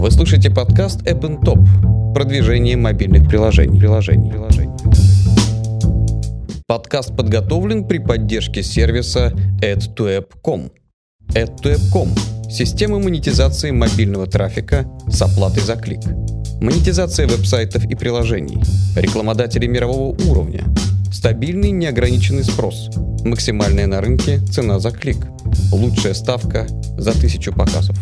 Вы слушаете подкаст App Top. Продвижение мобильных приложений. приложений. приложений. Подкаст подготовлен при поддержке сервиса add2app.com. add2app.com – система монетизации мобильного трафика с оплатой за клик. Монетизация веб-сайтов и приложений. Рекламодатели мирового уровня. Стабильный неограниченный спрос. Максимальная на рынке цена за клик. Лучшая ставка за тысячу показов.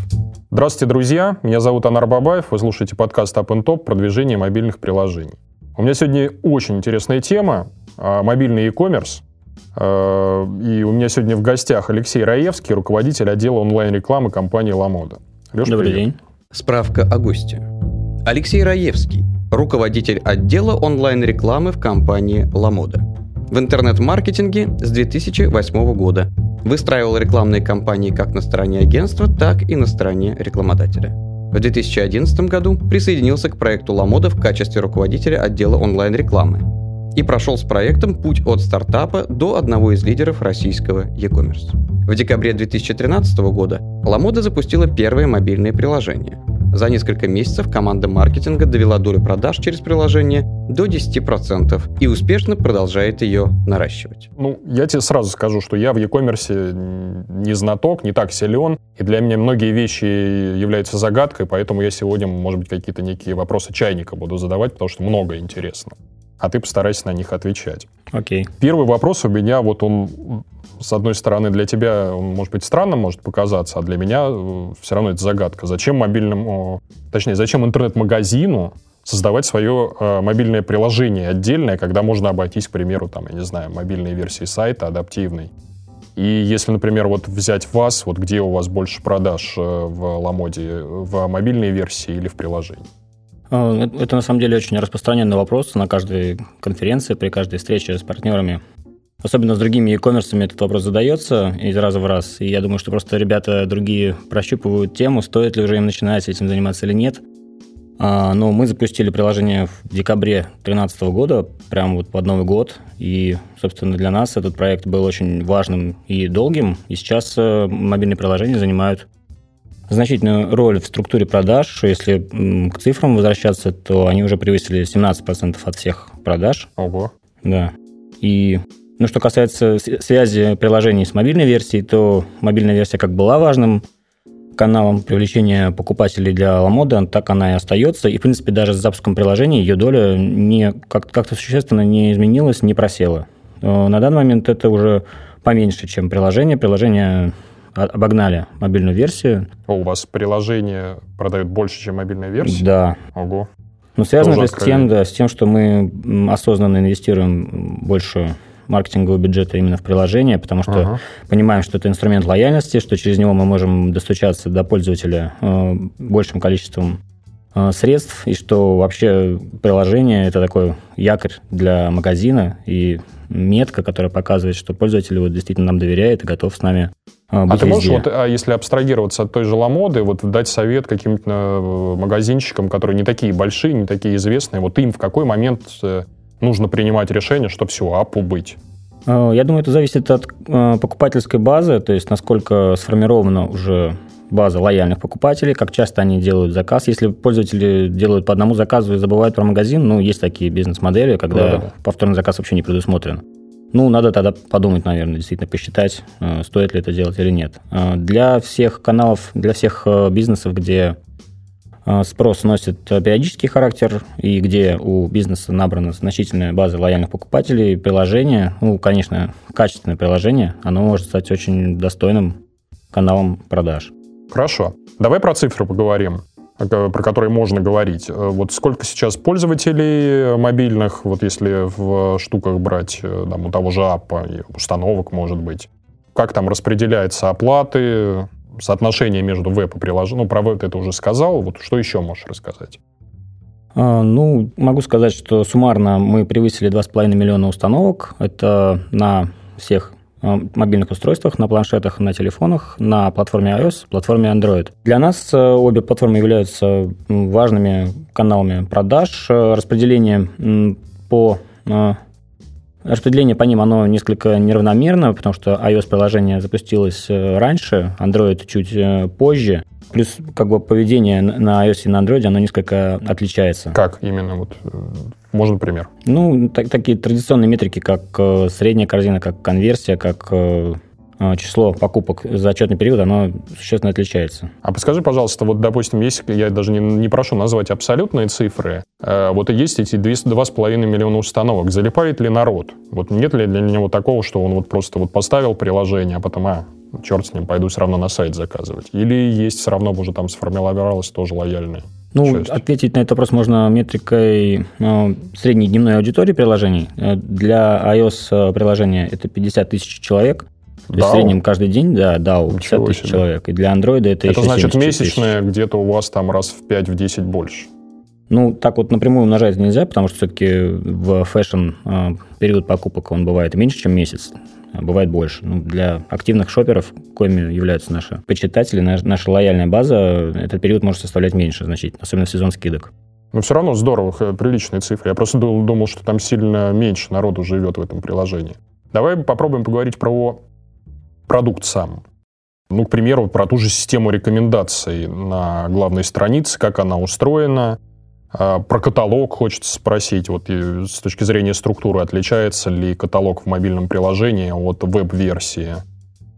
Здравствуйте, друзья. Меня зовут Анар Бабаев. Вы слушаете подкаст Up and Top «Продвижение мобильных приложений». У меня сегодня очень интересная тема а, – мобильный e-commerce. А, и у меня сегодня в гостях Алексей Раевский, руководитель отдела онлайн-рекламы компании «Ламода». Леша, Добрый привет. день. Справка о госте. Алексей Раевский, руководитель отдела онлайн-рекламы в компании «Ламода». В интернет-маркетинге с 2008 года – Выстраивал рекламные кампании как на стороне агентства, так и на стороне рекламодателя. В 2011 году присоединился к проекту Ламода в качестве руководителя отдела онлайн-рекламы и прошел с проектом путь от стартапа до одного из лидеров российского e-commerce. В декабре 2013 года Ламода запустила первое мобильное приложение – за несколько месяцев команда маркетинга довела долю продаж через приложение до 10% и успешно продолжает ее наращивать. Ну, я тебе сразу скажу, что я в e-commerce не знаток, не так силен, и для меня многие вещи являются загадкой, поэтому я сегодня, может быть, какие-то некие вопросы чайника буду задавать, потому что много интересно. А ты постарайся на них отвечать. Окей. Okay. Первый вопрос у меня, вот он с одной стороны, для тебя он, может быть, странным может показаться, а для меня э, все равно это загадка. Зачем мобильному, точнее, зачем интернет-магазину создавать свое э, мобильное приложение отдельное, когда можно обойтись, к примеру, там, я не знаю, мобильной версии сайта адаптивной. И если, например, вот взять вас, вот где у вас больше продаж э, в Ламоде, в мобильной версии или в приложении? Э, это на самом деле очень распространенный вопрос на каждой конференции, при каждой встрече с партнерами. Особенно с другими e-commerce этот вопрос задается из раза в раз. И я думаю, что просто ребята другие прощупывают тему, стоит ли уже им начинать этим заниматься или нет. А, но мы запустили приложение в декабре 2013 года, прямо вот под Новый год. И, собственно, для нас этот проект был очень важным и долгим. И сейчас э, мобильные приложения занимают значительную роль в структуре продаж. Если к цифрам возвращаться, то они уже превысили 17% от всех продаж. Ого. Да. И ну, что касается связи приложений с мобильной версией, то мобильная версия как была важным каналом привлечения покупателей для Ламода, так она и остается. И, в принципе, даже с запуском приложения ее доля не, как- как-то существенно не изменилась, не просела. На данный момент это уже поменьше, чем приложение. Приложение обогнали мобильную версию. О, у вас приложение продают больше, чем мобильная версия? Да. Ого. Но связано это с тем, да, с тем, что мы осознанно инвестируем больше маркетингового бюджета именно в приложение, потому что ага. понимаем, что это инструмент лояльности, что через него мы можем достучаться до пользователя э, большим количеством э, средств, и что вообще приложение – это такой якорь для магазина и метка, которая показывает, что пользователь вот действительно нам доверяет и готов с нами а, а ты можешь, вот, а если абстрагироваться от той же Ламоды, вот дать совет каким-то э, магазинчикам, которые не такие большие, не такие известные, вот им в какой момент нужно принимать решение, чтобы все, апу быть? Э, я думаю, это зависит от э, покупательской базы, то есть насколько сформирована уже база лояльных покупателей, как часто они делают заказ. Если пользователи делают по одному заказу и забывают про магазин, ну, есть такие бизнес-модели, когда да, да. повторный заказ вообще не предусмотрен. Ну, надо тогда подумать, наверное, действительно посчитать, э, стоит ли это делать или нет. Для всех каналов, для всех бизнесов, где спрос носит периодический характер, и где у бизнеса набрана значительная база лояльных покупателей, приложение, ну, конечно, качественное приложение, оно может стать очень достойным каналом продаж. Хорошо. Давай про цифры поговорим про которые можно говорить. Вот сколько сейчас пользователей мобильных, вот если в штуках брать там, у того же аппа, установок, может быть, как там распределяются оплаты, соотношение между веб и приложением. Ну, про веб это уже сказал. Вот что еще можешь рассказать? А, ну, могу сказать, что суммарно мы превысили 2,5 миллиона установок. Это на всех мобильных устройствах, на планшетах, на телефонах, на платформе iOS, платформе Android. Для нас э, обе платформы являются важными каналами продаж. Э, распределение по э, Распределение по ним, оно несколько неравномерно, потому что iOS-приложение запустилось э, раньше, Android чуть э, позже. Плюс как бы поведение на iOS и на Android, оно несколько отличается. Как именно? Вот, э, можно пример? Ну, так, такие традиционные метрики, как э, средняя корзина, как конверсия, как э, число покупок за отчетный период, оно существенно отличается. А подскажи, пожалуйста, вот, допустим, если я даже не, не прошу назвать абсолютные цифры, э, вот есть эти 2,5 миллиона установок, залипает ли народ? Вот нет ли для него такого, что он вот просто вот поставил приложение, а потом, а, черт с ним, пойду все равно на сайт заказывать. Или есть все равно уже там сформировалась тоже лояльная ну, часть? ответить на этот вопрос можно метрикой э, средней дневной аудитории приложений. Э, Для iOS приложения это 50 тысяч человек. То есть в среднем каждый день, да, DAU 50 тысяч человек. И для Android это, это значит месячная где-то у вас там раз в 5-10 в больше. Ну, так вот напрямую умножать нельзя, потому что все-таки в fashion э, период покупок он бывает меньше, чем месяц бывает больше. Ну, для активных шоперов, коими являются наши почитатели, наша лояльная база, этот период может составлять меньше значительно, особенно в сезон скидок. Но все равно здорово, приличные цифры. Я просто думал, что там сильно меньше народу живет в этом приложении. Давай попробуем поговорить про продукт сам. Ну, к примеру, про ту же систему рекомендаций на главной странице, как она устроена, а, про каталог хочется спросить, вот с точки зрения структуры, отличается ли каталог в мобильном приложении от веб-версии?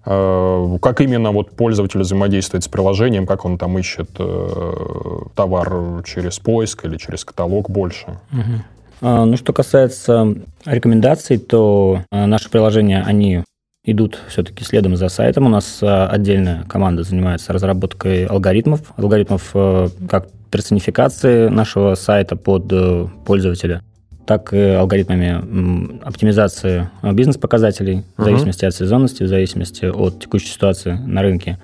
А, как именно вот пользователь взаимодействует с приложением, как он там ищет э, товар через поиск или через каталог больше? Угу. Ну, что касается рекомендаций, то а, наши приложения, они идут все-таки следом за сайтом. У нас отдельная команда занимается разработкой алгоритмов, алгоритмов э, как персонификации нашего сайта под э, пользователя, так и алгоритмами оптимизации э, бизнес-показателей в зависимости от сезонности, в зависимости от текущей ситуации на рынке.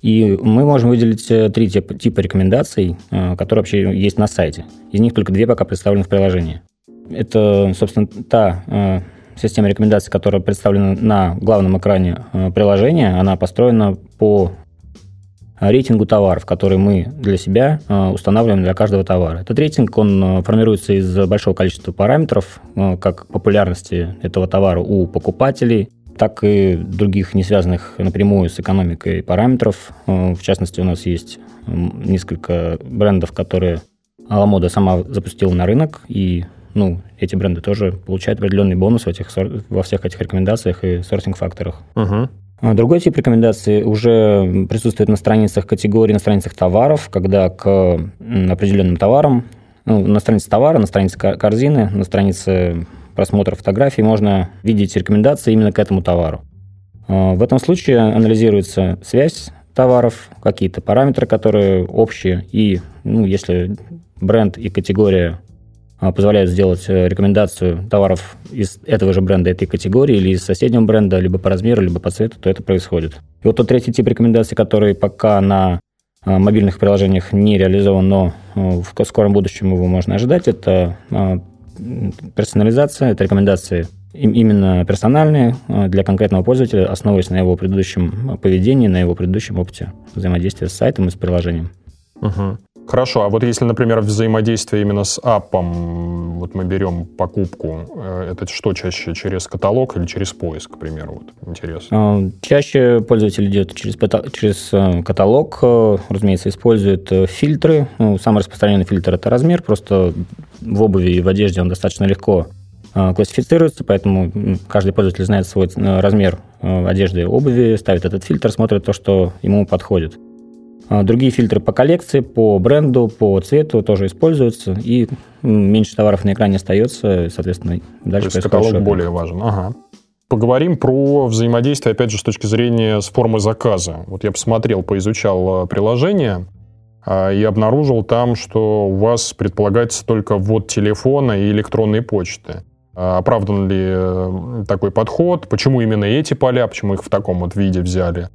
И мы можем выделить э, три типа, типа рекомендаций, которые вообще есть на сайте. Из них только две пока представлены в приложении. Это, собственно, та система рекомендаций, которая представлена на главном экране приложения. Она построена по рейтингу товаров, который мы для себя э, устанавливаем для каждого товара. Этот рейтинг, он э, формируется из большого количества параметров, э, как популярности этого товара у покупателей, так и других не связанных напрямую с экономикой параметров. В частности, у нас есть несколько брендов, которые Аламода сама запустила на рынок, и ну, эти бренды тоже получают определенный бонус в этих, во всех этих рекомендациях и сортинг-факторах. Угу. А другой тип рекомендаций уже присутствует на страницах категорий, на страницах товаров, когда к определенным товарам, ну, на странице товара, на странице корзины, на странице просмотра фотографий можно видеть рекомендации именно к этому товару. А, в этом случае анализируется связь товаров, какие-то параметры, которые общие, и ну, если бренд и категория позволяют сделать э, рекомендацию товаров из этого же бренда, этой категории, или из соседнего бренда, либо по размеру, либо по цвету, то это происходит. И вот тот третий тип рекомендаций, который пока на а, мобильных приложениях не реализован, но э, в скором будущем его можно ожидать, это а, персонализация, это рекомендации именно персональные для конкретного пользователя, основываясь на его предыдущем поведении, на его предыдущем опыте взаимодействия с сайтом и с приложением. Угу. Хорошо, а вот если, например, взаимодействие именно с апом, вот мы берем покупку, э, это что чаще, через каталог или через поиск, к примеру? Вот, интересно. А, чаще пользователь идет через, через э, каталог, э, разумеется, использует фильтры. Ну, самый распространенный фильтр – это размер, просто в обуви и в одежде он достаточно легко классифицируется, поэтому каждый пользователь знает свой размер одежды и обуви, ставит этот фильтр, смотрит то, что ему подходит. А, другие фильтры по коллекции, по бренду, по цвету тоже используются, и меньше товаров на экране остается, соответственно, дальше То есть каталог шопинг. более важен. Ага. Поговорим про взаимодействие, опять же, с точки зрения с формы заказа. Вот я посмотрел, поизучал а, приложение а, и обнаружил там, что у вас предполагается только ввод телефона и электронной почты. Оправдан ли э, такой подход? Почему именно эти поля? Почему их в таком вот виде взяли?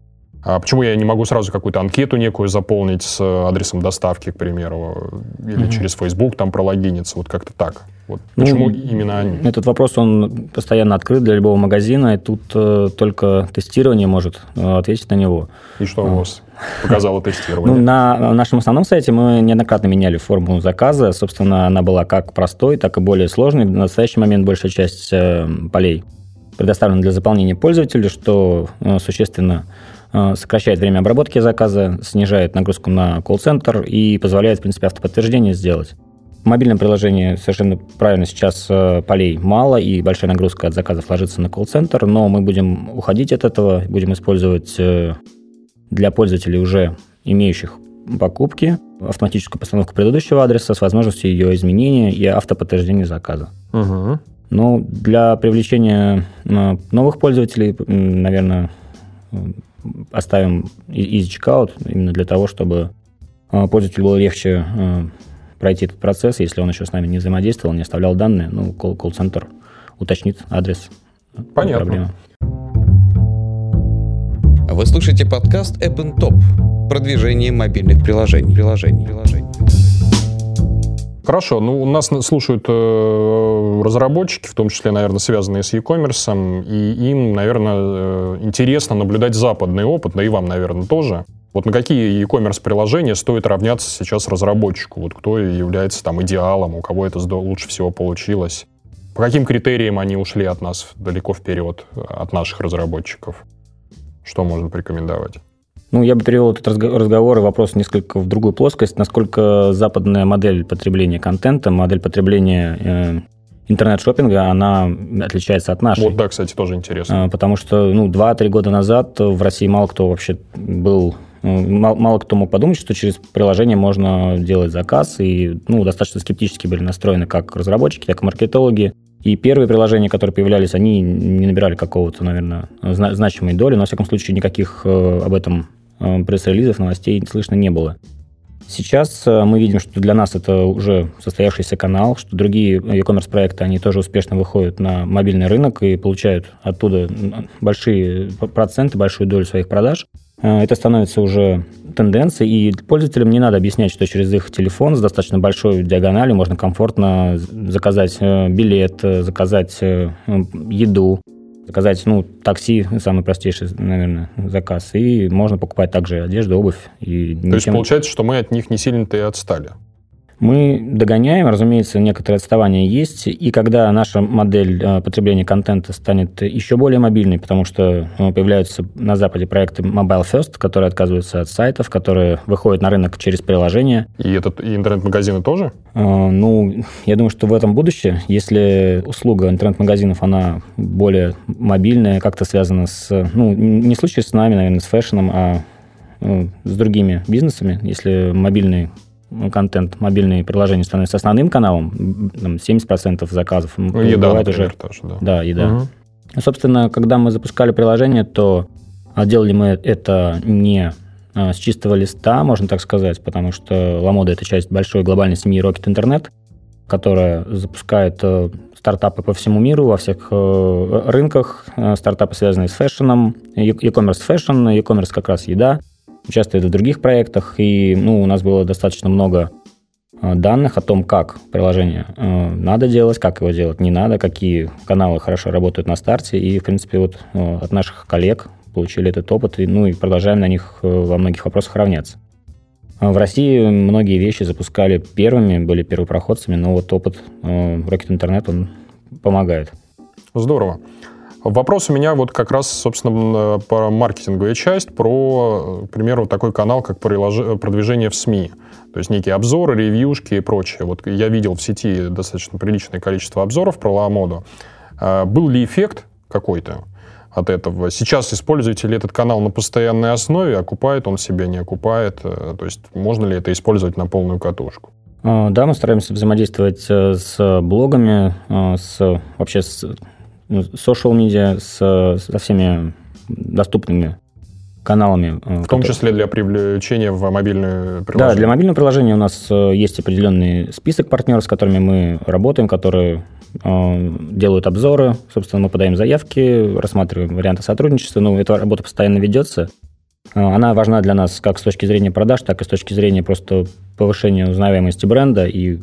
А почему я не могу сразу какую-то анкету некую заполнить с адресом доставки, к примеру, или угу. через Facebook там прологиниться, вот как-то так? Вот почему ну, именно они? Этот вопрос, он постоянно открыт для любого магазина, и тут э, только тестирование может э, ответить на него. И что у вас показало тестирование? Ну, на нашем основном сайте мы неоднократно меняли форму заказа. Собственно, она была как простой, так и более сложной. В настоящий момент большая часть э, полей предоставлена для заполнения пользователя, что э, существенно сокращает время обработки заказа, снижает нагрузку на колл-центр и позволяет, в принципе, автоподтверждение сделать. В мобильном приложении совершенно правильно сейчас полей мало, и большая нагрузка от заказов ложится на колл-центр, но мы будем уходить от этого, будем использовать для пользователей уже имеющих покупки, автоматическую постановку предыдущего адреса с возможностью ее изменения и автоподтверждения заказа. Угу. Ну, для привлечения э, новых пользователей, наверное, оставим easy checkout именно для того, чтобы э, пользователю было легче э, пройти этот процесс, если он еще с нами не взаимодействовал, не оставлял данные, ну, колл-центр уточнит адрес. Понятно. Проблема. Вы слушаете подкаст App Top. Продвижение мобильных приложений. приложений, приложений. Хорошо, ну у нас слушают э, разработчики, в том числе, наверное, связанные с e-commerce, и им, наверное, э, интересно наблюдать западный опыт, да и вам, наверное, тоже. Вот на какие e-commerce приложения стоит равняться сейчас разработчику? Вот кто является там идеалом, у кого это лучше всего получилось? По каким критериям они ушли от нас далеко вперед, от наших разработчиков? Что можно порекомендовать? Ну, я бы перевел этот разговор и вопрос несколько в другую плоскость. Насколько западная модель потребления контента, модель потребления э, интернет-шоппинга, она отличается от нашей. Вот, да, кстати, тоже интересно. А, потому что, ну, 2-3 года назад в России мало кто вообще был ну, мало, мало кто мог подумать, что через приложение можно делать заказ, и ну, достаточно скептически были настроены как разработчики, так и маркетологи. И первые приложения, которые появлялись, они не набирали какого-то, наверное, значимой доли, но, во всяком случае, никаких э, об этом э, пресс-релизов, новостей слышно не было. Сейчас э, мы видим, что для нас это уже состоявшийся канал, что другие e-commerce проекты, они тоже успешно выходят на мобильный рынок и получают оттуда большие проценты, большую долю своих продаж. Э, это становится уже тенденцией, и пользователям не надо объяснять, что через их телефон с достаточно большой диагональю можно комфортно заказать э, билет, э, заказать еду, заказать, ну, такси, самый простейший, наверное, заказ, и можно покупать также одежду, обувь. И То есть получается, что мы от них не сильно-то и отстали? Мы догоняем, разумеется, некоторые отставания есть, и когда наша модель э, потребления контента станет еще более мобильной, потому что э, появляются на Западе проекты Mobile First, которые отказываются от сайтов, которые выходят на рынок через приложение. И, этот, и интернет-магазины тоже? Э, ну, я думаю, что в этом будущее, если услуга интернет-магазинов, она более мобильная, как-то связана с, ну, не случай с нами, наверное, с фэшном, а с другими бизнесами, если мобильный контент, мобильные приложения становятся основным каналом, там, 70% заказов. Ну, еда, бывает например, уже... тоже, да. Да, еда. Угу. Собственно, когда мы запускали приложение, то делали мы это не а, с чистого листа, можно так сказать, потому что Ламода – это часть большой глобальной семьи Rocket Internet, которая запускает э, стартапы по всему миру, во всех э, рынках, э, стартапы, связанные с fashion ом, e-commerce fashion, e-commerce как раз еда – участвует в других проектах, и ну, у нас было достаточно много э, данных о том, как приложение э, надо делать, как его делать не надо, какие каналы хорошо работают на старте. И, в принципе, вот э, от наших коллег получили этот опыт, и, ну и продолжаем на них во многих вопросах равняться. В России многие вещи запускали первыми, были первопроходцами, но вот опыт Rocket Internet, он помогает. Здорово. Вопрос у меня вот как раз, собственно, про маркетинговую часть, про, к примеру, такой канал, как продвижение в СМИ. То есть некие обзоры, ревьюшки и прочее. Вот я видел в сети достаточно приличное количество обзоров про Ламоду. А, был ли эффект какой-то от этого? Сейчас используете ли этот канал на постоянной основе? Окупает он себя, не окупает? Э, то есть можно ли это использовать на полную катушку? А, да, мы стараемся взаимодействовать э, с блогами, э, с, вообще с social media с, со всеми доступными каналами. Э, в том которые... числе для привлечения в мобильное приложение? Да, для мобильного приложения у нас э, есть определенный список партнеров, с которыми мы работаем, которые э, делают обзоры, собственно, мы подаем заявки, рассматриваем варианты сотрудничества, ну, эта работа постоянно ведется. Она важна для нас как с точки зрения продаж, так и с точки зрения просто повышения узнаваемости бренда и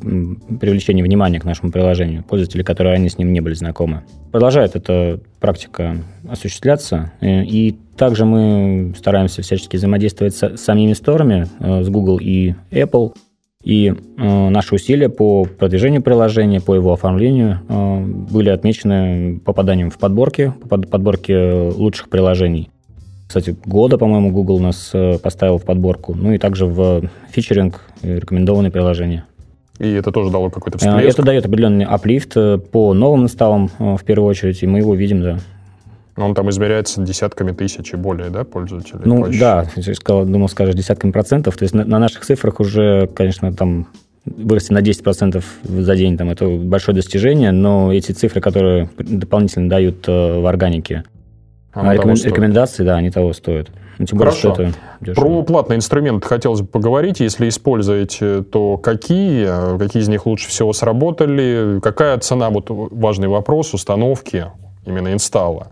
привлечения внимания к нашему приложению. Пользователей, которые ранее с ним не были знакомы. Продолжает эта практика осуществляться, э, и также мы стараемся всячески взаимодействовать с самими сторами, э, с Google и Apple, и э, наши усилия по продвижению приложения, по его оформлению были отмечены попаданием в подборки, подборки лучших приложений кстати, года, по-моему, Google нас э, поставил в подборку. Ну и также в фичеринг рекомендованные приложения. И это тоже дало какой-то всплеск? Это дает определенный аплифт по новым инсталлам в первую очередь, и мы его видим, да. Но он там измеряется десятками тысяч и более, да, пользователей? Ну, да, сказал, думал, скажешь, десятками процентов. То есть на, на наших цифрах уже, конечно, там вырасти на 10% за день, там, это большое достижение, но эти цифры, которые дополнительно дают э, в органике, а рекомен... рекомендации, да, они того стоят. Ну, тем более, Хорошо. это Про платный инструмент хотелось бы поговорить. Если используете, то какие? Какие из них лучше всего сработали? Какая цена? Вот важный вопрос установки именно инсталла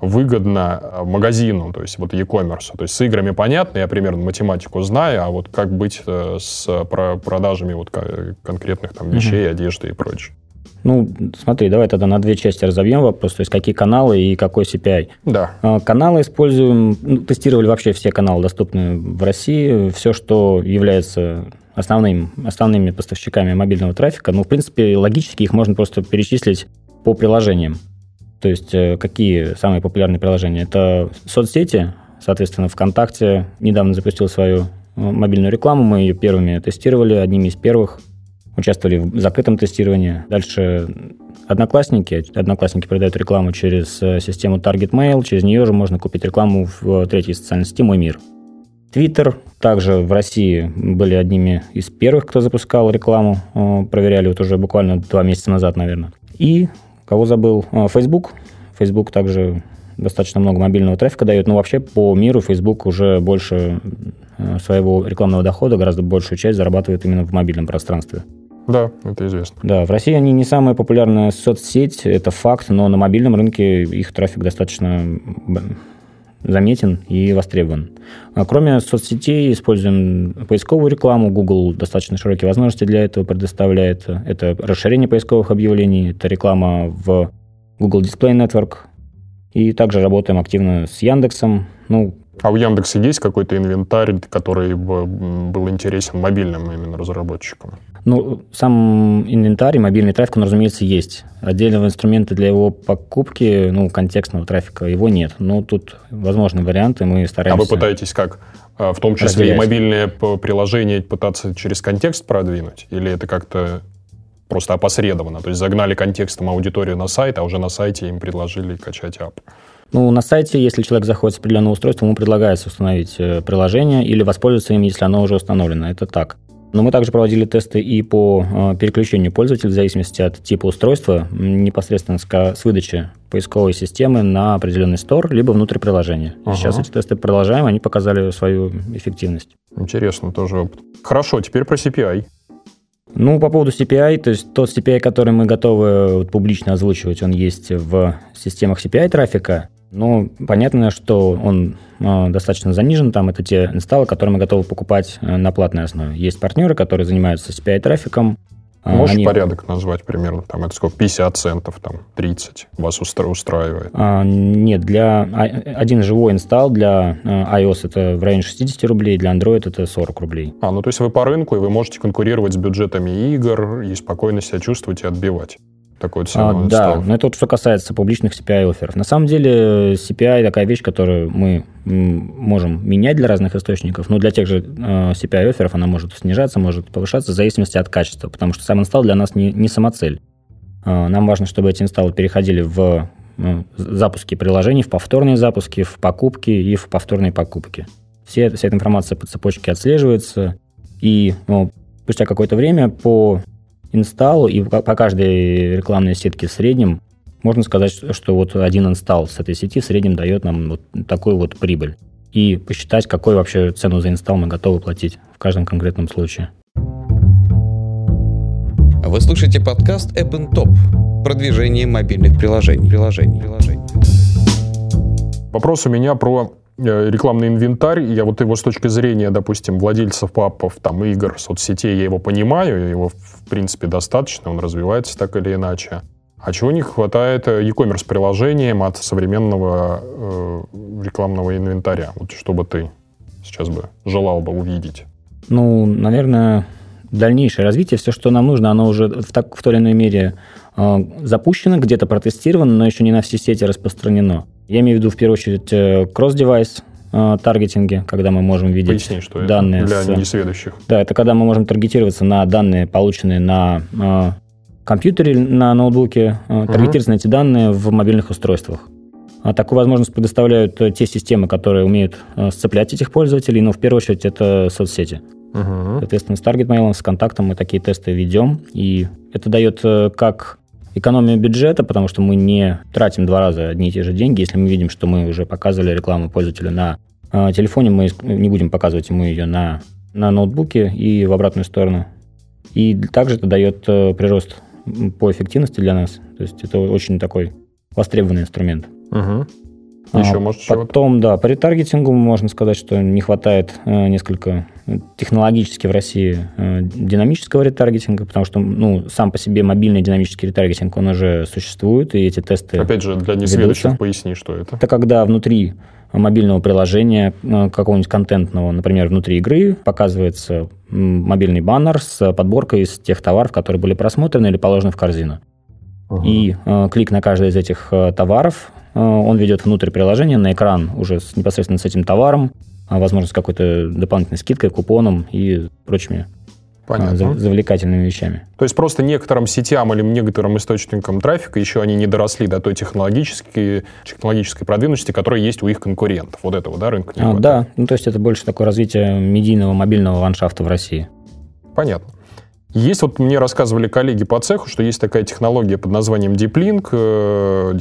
выгодно э, магазину, то есть вот e-commerce. То есть с играми понятно, я примерно математику знаю, а вот как быть э, с продажами вот конкретных там вещей, угу. одежды и прочее. Ну, смотри, давай тогда на две части разобьем вопрос, то есть какие каналы и какой CPI. Да. А, каналы используем, ну, тестировали вообще все каналы, доступные в России, все, что является основным, основными поставщиками мобильного трафика. Ну, в принципе, логически их можно просто перечислить по приложениям. То есть э, какие самые популярные приложения? Это соцсети, соответственно, ВКонтакте недавно запустил свою э, мобильную рекламу, мы ее первыми тестировали, одними из первых, участвовали в закрытом тестировании. Дальше Одноклассники. Одноклассники продают рекламу через э, систему Target Mail, через нее же можно купить рекламу в третьей социальной сети «Мой мир». Твиттер также в России были одними из первых, кто запускал рекламу, проверяли вот уже буквально два месяца назад, наверное. И Кого забыл? Facebook. Facebook также достаточно много мобильного трафика дает, но вообще по миру Facebook уже больше э, своего рекламного дохода, гораздо большую часть зарабатывает именно в мобильном пространстве. Да, это известно. Да, в России они не самая популярная соцсеть, это факт, но на мобильном рынке их трафик достаточно заметен и востребован. А кроме соцсетей используем поисковую рекламу. Google достаточно широкие возможности для этого предоставляет. Это расширение поисковых объявлений, это реклама в Google Display Network. И также работаем активно с Яндексом. Ну, а у Яндекса есть какой-то инвентарь, который был интересен мобильным именно разработчикам? Ну, сам инвентарь, мобильный трафик, он, разумеется, есть. Отдельного инструмента для его покупки, ну, контекстного трафика, его нет. Но тут возможны варианты, мы стараемся... А вы пытаетесь как? А, в том числе разделять. и мобильное приложение пытаться через контекст продвинуть? Или это как-то просто опосредованно? То есть загнали контекстом аудиторию на сайт, а уже на сайте им предложили качать ап? Ну, на сайте, если человек заходит с определенного устройства, ему предлагается установить э, приложение или воспользоваться им, если оно уже установлено. Это так. Но мы также проводили тесты и по э, переключению пользователя в зависимости от типа устройства, непосредственно с, выдачи поисковой системы на определенный стор, либо внутрь приложения. Ага. Сейчас эти тесты продолжаем, они показали свою эффективность. Интересно тоже опыт. Хорошо, теперь про CPI. Ну, по поводу CPI, то есть тот CPI, который мы готовы вот, публично озвучивать, он есть в системах CPI трафика. Ну, понятно, что он э, достаточно занижен. Там это те инсталлы, которые мы готовы покупать э, на платной основе. Есть партнеры, которые занимаются CPI-трафиком. А, Можешь Они... порядок назвать примерно? Там это сколько? 50 центов, там 30 вас устра- устраивает? А, нет, для а, один живой инсталл для э, iOS это в районе 60 рублей, для Android это 40 рублей. А, ну то есть вы по рынку, и вы можете конкурировать с бюджетами игр и спокойно себя чувствовать и отбивать такой цену а, Да, но это вот что касается публичных CPI-офферов. На самом деле CPI такая вещь, которую мы можем менять для разных источников, но для тех же э, CPI-офферов она может снижаться, может повышаться в зависимости от качества, потому что сам инсталл для нас не, не самоцель. Э, нам важно, чтобы эти инсталлы переходили в ну, запуски приложений, в повторные запуски, в покупки и в повторные покупки. Все, вся эта информация по цепочке отслеживается, и ну, спустя какое-то время по инсталл, и по каждой рекламной сетке в среднем можно сказать, что вот один инсталл с этой сети в среднем дает нам вот такую вот прибыль. И посчитать, какой вообще цену за инсталл мы готовы платить в каждом конкретном случае. Вы слушаете подкаст App Top. Продвижение мобильных приложений. приложений. приложений. Вопрос у меня про рекламный инвентарь, я вот его с точки зрения, допустим, владельцев папов, там, игр, соцсетей, я его понимаю, его, в принципе, достаточно, он развивается так или иначе. А чего не хватает э, e-commerce приложениям от современного э, рекламного инвентаря? Вот что бы ты сейчас бы желал бы увидеть? Ну, наверное, дальнейшее развитие, все, что нам нужно, оно уже в, так, в той или иной мере э, запущено, где-то протестировано, но еще не на все сети распространено. Я имею в виду, в первую очередь, э, кросс-девайс, таргетинге, когда мы можем видеть Поясни, что данные это для с... несведущих. Да, это когда мы можем таргетироваться на данные, полученные на э, компьютере, на ноутбуке, э, таргетироваться на эти данные в мобильных устройствах. А такую возможность предоставляют те системы, которые умеют э, сцеплять этих пользователей, но в первую очередь это соцсети. Угу. Соответственно, с таргет-мейлом, с контактом мы такие тесты ведем, и это дает э, как экономию бюджета, потому что мы не тратим два раза одни и те же деньги. Если мы видим, что мы уже показывали рекламу пользователю на э, телефоне, мы не будем показывать ему ее на, на ноутбуке и в обратную сторону. И также это дает э, прирост по эффективности для нас. То есть это очень такой востребованный инструмент. Угу. Еще, А, может, чего-то? Потом, да, по ретаргетингу можно сказать, что не хватает э, несколько технологически в России э, динамического ретаргетинга, потому что, ну, сам по себе мобильный динамический ретаргетинг, он уже существует, и эти тесты... Опять же, для несведущих ведутся. поясни, что это. Это когда внутри мобильного приложения э, какого-нибудь контентного, например, внутри игры, показывается мобильный баннер с подборкой из тех товаров, которые были просмотрены или положены в корзину. Угу. И э, клик на каждый из этих э, товаров, э, он ведет внутрь приложения на экран уже с, непосредственно с этим товаром, а, возможно, с какой-то дополнительной скидкой, купоном и прочими э, Понятно. зав- завлекательными вещами. То есть просто некоторым сетям или некоторым источникам трафика еще они не доросли до той технологической, технологической продвинутости, которая есть у их конкурентов. Вот этого, да, рынка А, да, ну то есть это больше такое развитие медийного мобильного ландшафта в России. Понятно. Есть вот мне рассказывали коллеги по цеху, что есть такая технология под названием Deep Link, э,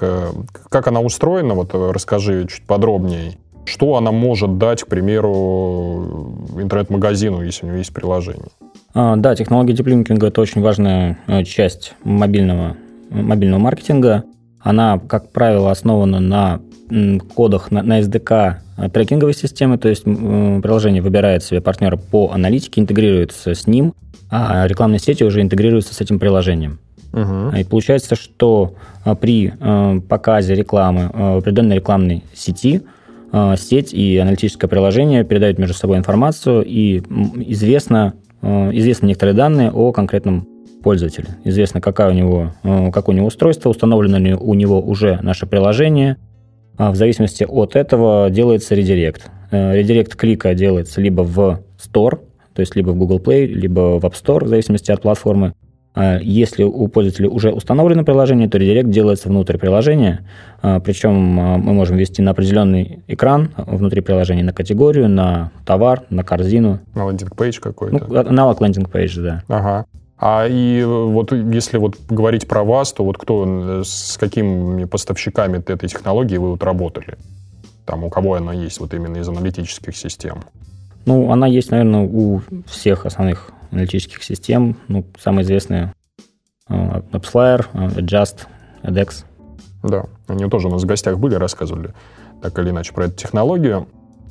э, Как она устроена? Вот э, расскажи чуть подробнее. Что она может дать, к примеру, интернет-магазину, если у него есть приложение? А, да, технология диплинкинга – это очень важная э, часть мобильного, мобильного маркетинга. Она, как правило, основана на кодах, на, на SDK трекинговой системы, то есть м, приложение выбирает себе партнера по аналитике, интегрируется с ним, а рекламные сети уже интегрируются с этим приложением. Угу. И получается, что при э, показе рекламы э, в определенной рекламной сети э, сеть и аналитическое приложение передают между собой информацию, и известно, э, известны некоторые данные о конкретном пользователе. Известно, какая у него, э, какое у него устройство, установлено ли у него уже наше приложение. А В зависимости от этого делается редирект. Э, Редирект клика делается либо в Store, то есть либо в Google Play, либо в App Store, в зависимости от платформы. А Если у пользователя уже установлено приложение, то редирект делается внутрь приложения, а, причем а, мы можем ввести на определенный экран внутри приложения, на категорию, на товар, на корзину. На landing page Ну, какой-то. аналог landing page, да. Ага. А и вот если вот говорить про вас, то вот кто, с какими поставщиками этой технологии вы вот работали? Там у кого она есть вот именно из аналитических систем? Ну, она есть, наверное, у всех основных аналитических систем. Ну, самые известные а, AppsFlyer, а, Adjust, ADEX. Да, они тоже у нас в гостях были, рассказывали так или иначе про эту технологию.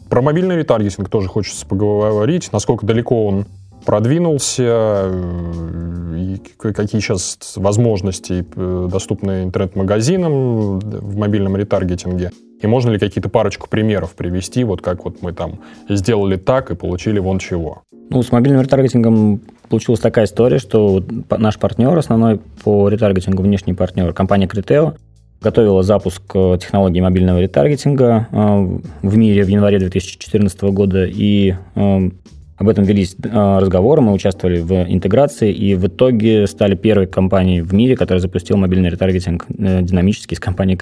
Про мобильный ретаргетинг тоже хочется поговорить. Насколько далеко он продвинулся, э, и какие сейчас возможности э, доступны интернет-магазинам в мобильном ретаргетинге. И можно ли какие-то парочку примеров привести, вот как вот мы там сделали так и получили вон чего? Ну, с мобильным ретаргетингом получилась такая история, что наш партнер основной по ретаргетингу, внешний партнер, компания Criteo, готовила запуск э, технологии мобильного ретаргетинга э, в мире в январе 2014 года, и э, об этом велись разговоры, мы участвовали в интеграции, и в итоге стали первой компанией в мире, которая запустила мобильный ретаргетинг динамический с компанией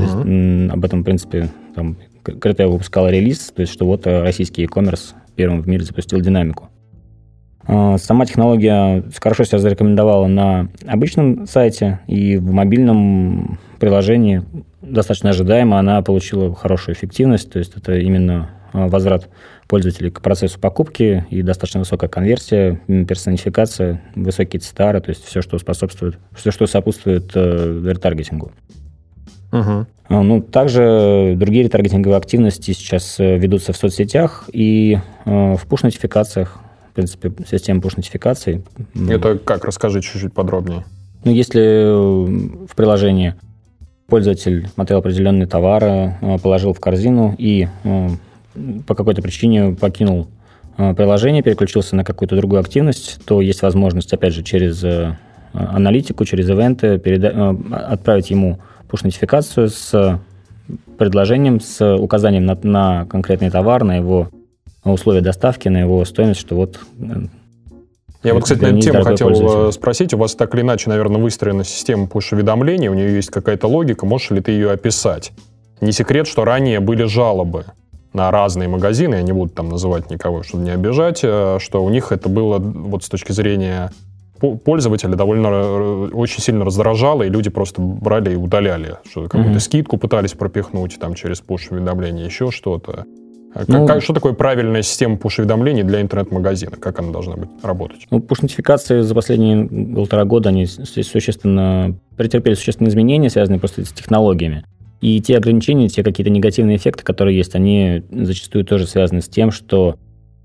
есть, м, об этом, в принципе, там, К- Criteo выпускала релиз, то есть, что вот российский e-commerce первым в мире запустил динамику. А, Сама технология хорошо себя зарекомендовала на обычном сайте и в мобильном приложении достаточно ожидаемо она получила хорошую эффективность, то есть это именно а, возврат пользователей к процессу покупки и достаточно высокая конверсия, персонификация, высокие цитары, то есть все, что способствует, все, что сопутствует э, ретаргетингу. А, Ну, также другие ретаргетинговые активности сейчас э, ведутся в соцсетях и э, в пуш-нотификациях. В принципе, система пуш-нотификаций. Это как? Расскажи чуть-чуть подробнее. Ну, если э, в приложении пользователь смотрел определенные товары, положил в корзину и по какой-то причине покинул приложение, переключился на какую-то другую активность, то есть возможность, опять же, через аналитику, через ивенты переда- отправить ему пуш-нотификацию с предложением с указанием на, на конкретный товар, на его условия доставки, на его стоимость, что вот я вот, кстати, на эту тему хотел спросить. У вас так или иначе, наверное, выстроена система push-уведомлений, у нее есть какая-то логика, можешь ли ты ее описать? Не секрет, что ранее были жалобы на разные магазины, я не буду там называть никого, чтобы не обижать, э, что у них это было вот с точки зрения пользователя довольно э, очень сильно раздражало, и люди просто брали и удаляли, что какую-то mm-hmm. скидку пытались пропихнуть там через push-уведомления, еще что-то. А ну, как, что такое правильная система пуш-уведомлений для интернет-магазина? Как она должна быть работать? Ну, пуш-нотификации за последние полтора года они существенно претерпели существенные изменения, связанные просто с технологиями. И те ограничения, те какие-то негативные эффекты, которые есть, они зачастую тоже связаны с тем, что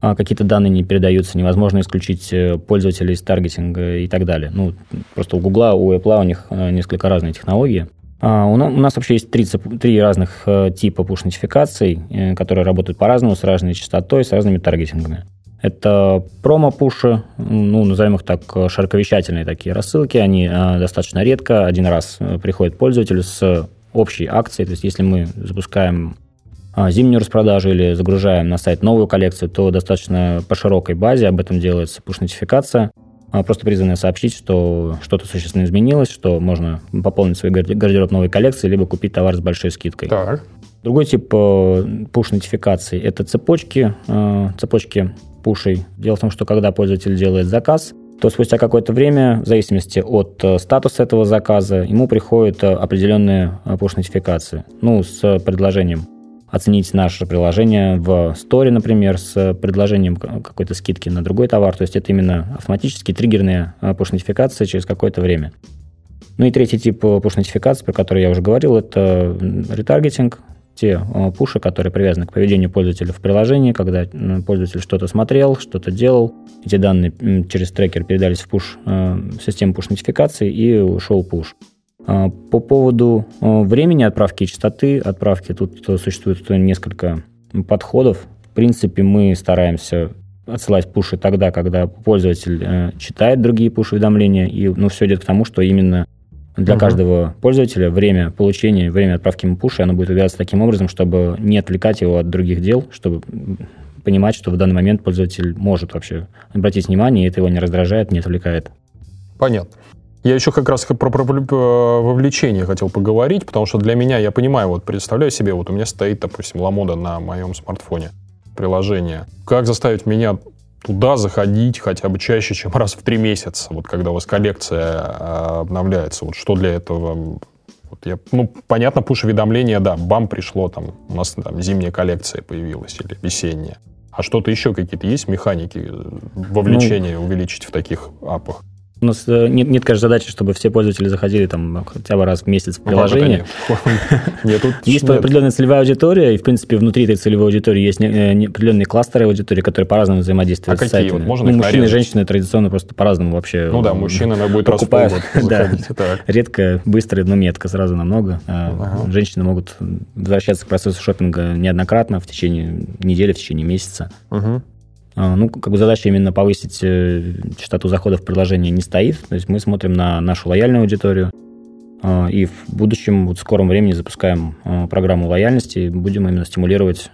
какие-то данные не передаются, невозможно исключить э, пользователей из таргетинга и так далее. Ну, просто у Гугла, у Apple у них э, несколько разные технологии. А, у нас вообще есть три, три разных э, типа push-нотификаций, которые работают по-разному, с разной частотой, с разными таргетингами. Это промо-пуши, ну, назовем их так, широковещательные такие рассылки. Они достаточно редко, один раз приходит пользователю с общей акции. То есть если мы запускаем а, зимнюю распродажу или загружаем на сайт новую коллекцию, то достаточно по широкой базе об этом делается push-нотификация, а, просто призванная сообщить, что что-то существенно изменилось, что можно пополнить свой гардероб новой коллекции, либо купить товар с большой скидкой. Так. Другой тип push-нотификации – это цепочки, а, цепочки пушей. Дело в том, что когда пользователь делает заказ, то спустя какое-то время, в зависимости от э, статуса этого заказа, ему приходят э, определенные push-нотификации. Ну, с предложением оценить наше приложение в сторе, например, с предложением какой-то скидки на другой товар. То есть это именно автоматические триггерные push-нотификации через какое-то время. Ну и третий тип push-нотификации, про который я уже говорил, это ретаргетинг, те пуши, которые привязаны к поведению пользователя в приложении, когда пользователь что-то смотрел, что-то делал, эти данные через трекер передались в пуш, в систему push-нотификации и ушел пуш. А, по поводу а, времени отправки и частоты отправки, тут существует несколько подходов. В принципе, мы стараемся отсылать пуши тогда, когда пользователь э, читает другие пуш-уведомления, и ну, все идет к тому, что именно для угу. каждого пользователя время получения, время отправки ему пуша, оно будет выбираться таким образом, чтобы не отвлекать его от других дел, чтобы понимать, что в данный момент пользователь может вообще обратить внимание, и это его не раздражает, не отвлекает. Понятно. Я еще как раз про, про, про вовлечение хотел поговорить, потому что для меня, я понимаю, вот представляю себе, вот у меня стоит, допустим, Ламода на моем смартфоне, приложение. Как заставить меня туда заходить хотя бы чаще, чем раз в три месяца, вот когда у вас коллекция а, обновляется? Вот что для этого вот я, ну, понятно, пуш-уведомление, да, бам, пришло, там, у нас там зимняя коллекция появилась или весенняя. А что-то еще какие-то есть механики э, вовлечения ну, увеличить в таких апах? У нас э, нет, нет, конечно, задачи, чтобы все пользователи заходили там хотя бы раз в месяц в приложение. Нет, тут есть нет. определенная целевая аудитория, и, в принципе, внутри этой целевой аудитории есть э, определенные кластеры аудитории, которые по-разному взаимодействуют а с какие? Вот можно ну, мужчины и женщины традиционно просто по-разному вообще Ну да, мужчина она будет покупают, раз в да, Редко, быстро, но метко, сразу намного. А ага. Женщины могут возвращаться к процессу шопинга неоднократно в течение недели, в течение месяца. Угу. А, ну, как бы задача именно повысить э, частоту заходов в приложение не стоит. То есть мы смотрим на нашу лояльную аудиторию. А, и в будущем, вот в скором времени запускаем а, программу лояльности и будем именно стимулировать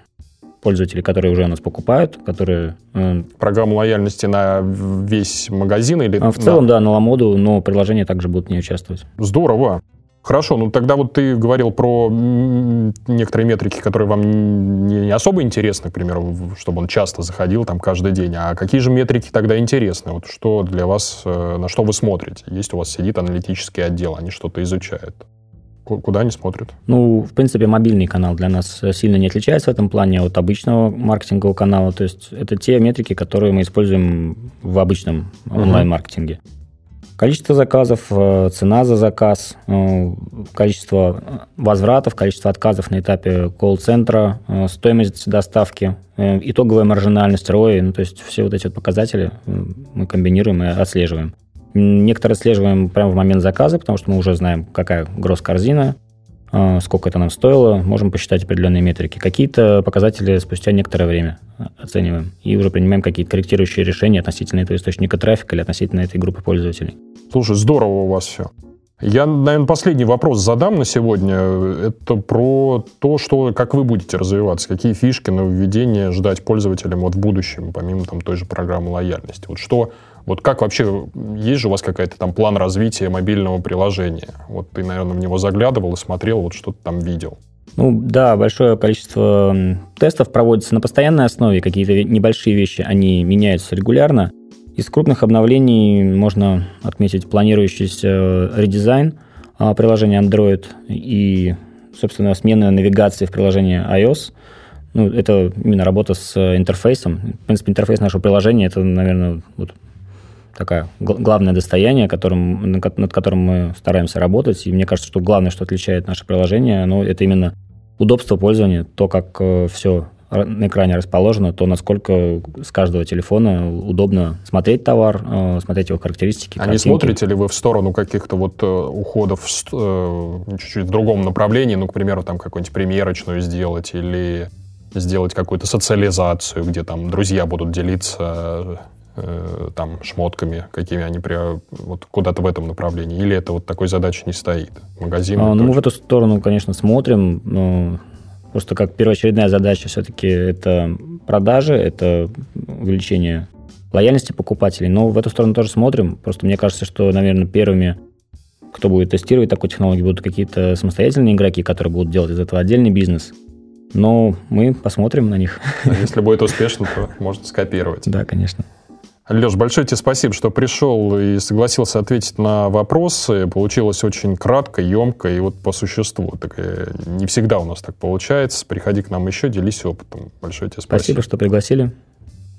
пользователей, которые уже у нас покупают, которые... Э, Программу лояльности на весь магазин или... В целом, на... да, на Ламоду, но приложения также будут не участвовать. Здорово. Хорошо, ну тогда вот ты говорил про некоторые метрики, которые вам не особо интересны, к примеру, чтобы он часто заходил там каждый день. А какие же метрики тогда интересны? Вот что для вас, э, на что вы смотрите? Есть у вас сидит аналитический отдел, они что-то изучают. Куда они смотрят? Ну, в принципе, мобильный канал для нас сильно не отличается в этом плане от обычного маркетингового канала. То есть это те метрики, которые мы используем в обычном онлайн-маркетинге. Количество заказов, э, цена за заказ, э, количество возвратов, количество отказов на этапе колл-центра, э, стоимость доставки, итоговая маржинальность, ROI, ну, то есть все вот эти вот показатели мы комбинируем и отслеживаем. Некоторые отслеживаем прямо в момент заказа, потому что мы уже знаем, какая гросс-корзина, а, сколько это нам стоило, можем посчитать определенные метрики. Какие-то показатели спустя некоторое время оцениваем и уже принимаем какие-то корректирующие решения относительно этого источника трафика или относительно этой группы пользователей. Слушай, здорово у вас все. Я, наверное, последний вопрос задам на сегодня. Это про то, что, как вы будете развиваться, какие фишки нововведения ждать пользователям вот в будущем, помимо там, той же программы лояльности. Вот что, вот как вообще, есть же у вас какая-то там план развития мобильного приложения? Вот ты, наверное, в него заглядывал и смотрел, вот что ты там видел. Ну да, большое количество тестов проводится на постоянной основе, какие-то небольшие вещи, они меняются регулярно. Из крупных обновлений можно отметить планирующийся редизайн а, приложения Android и, собственно, смена навигации в приложении iOS. Ну, это именно работа с интерфейсом. В принципе, интерфейс нашего приложения – это, наверное, вот такое главное достояние, которым, над которым мы стараемся работать. И мне кажется, что главное, что отличает наше приложение, оно, это именно удобство пользования, то, как э, все на экране расположено, то насколько с каждого телефона удобно смотреть товар, э, смотреть его характеристики. А не смотрите ли вы в сторону каких-то вот э, уходов чуть-чуть в другом направлении, ну, к примеру, там какую-нибудь примерочную сделать или сделать какую-то социализацию, где там друзья будут делиться там шмотками, какими они при, вот куда-то в этом направлении? Или это вот такой задачи не стоит? Магазин? А, ну, мы в эту сторону, конечно, смотрим, но Просто как первоочередная задача все-таки это продажи, это увеличение лояльности покупателей. Но в эту сторону тоже смотрим. Просто мне кажется, что, наверное, первыми, кто будет тестировать такую технологию, будут какие-то самостоятельные игроки, которые будут делать из этого отдельный бизнес. Но мы посмотрим на них. А если будет успешно, то можно скопировать. Да, конечно. Леш, большое тебе спасибо, что пришел и согласился ответить на вопросы. Получилось очень кратко, емко и вот по существу. Так, э, не всегда у нас так получается. Приходи к нам еще, делись опытом. Большое тебе спасибо. Спасибо, что пригласили.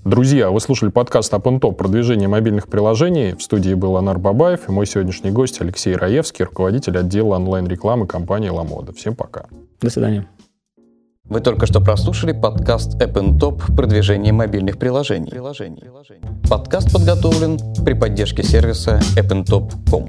Друзья, вы слушали подкаст Up Top продвижение мобильных приложений. В студии был Анар Бабаев и мой сегодняшний гость Алексей Раевский, руководитель отдела онлайн-рекламы компании «Ламода». Всем пока. До свидания. Вы только что прослушали подкаст App Top «Продвижение мобильных приложений». Подкаст подготовлен при поддержке сервиса appntop.com.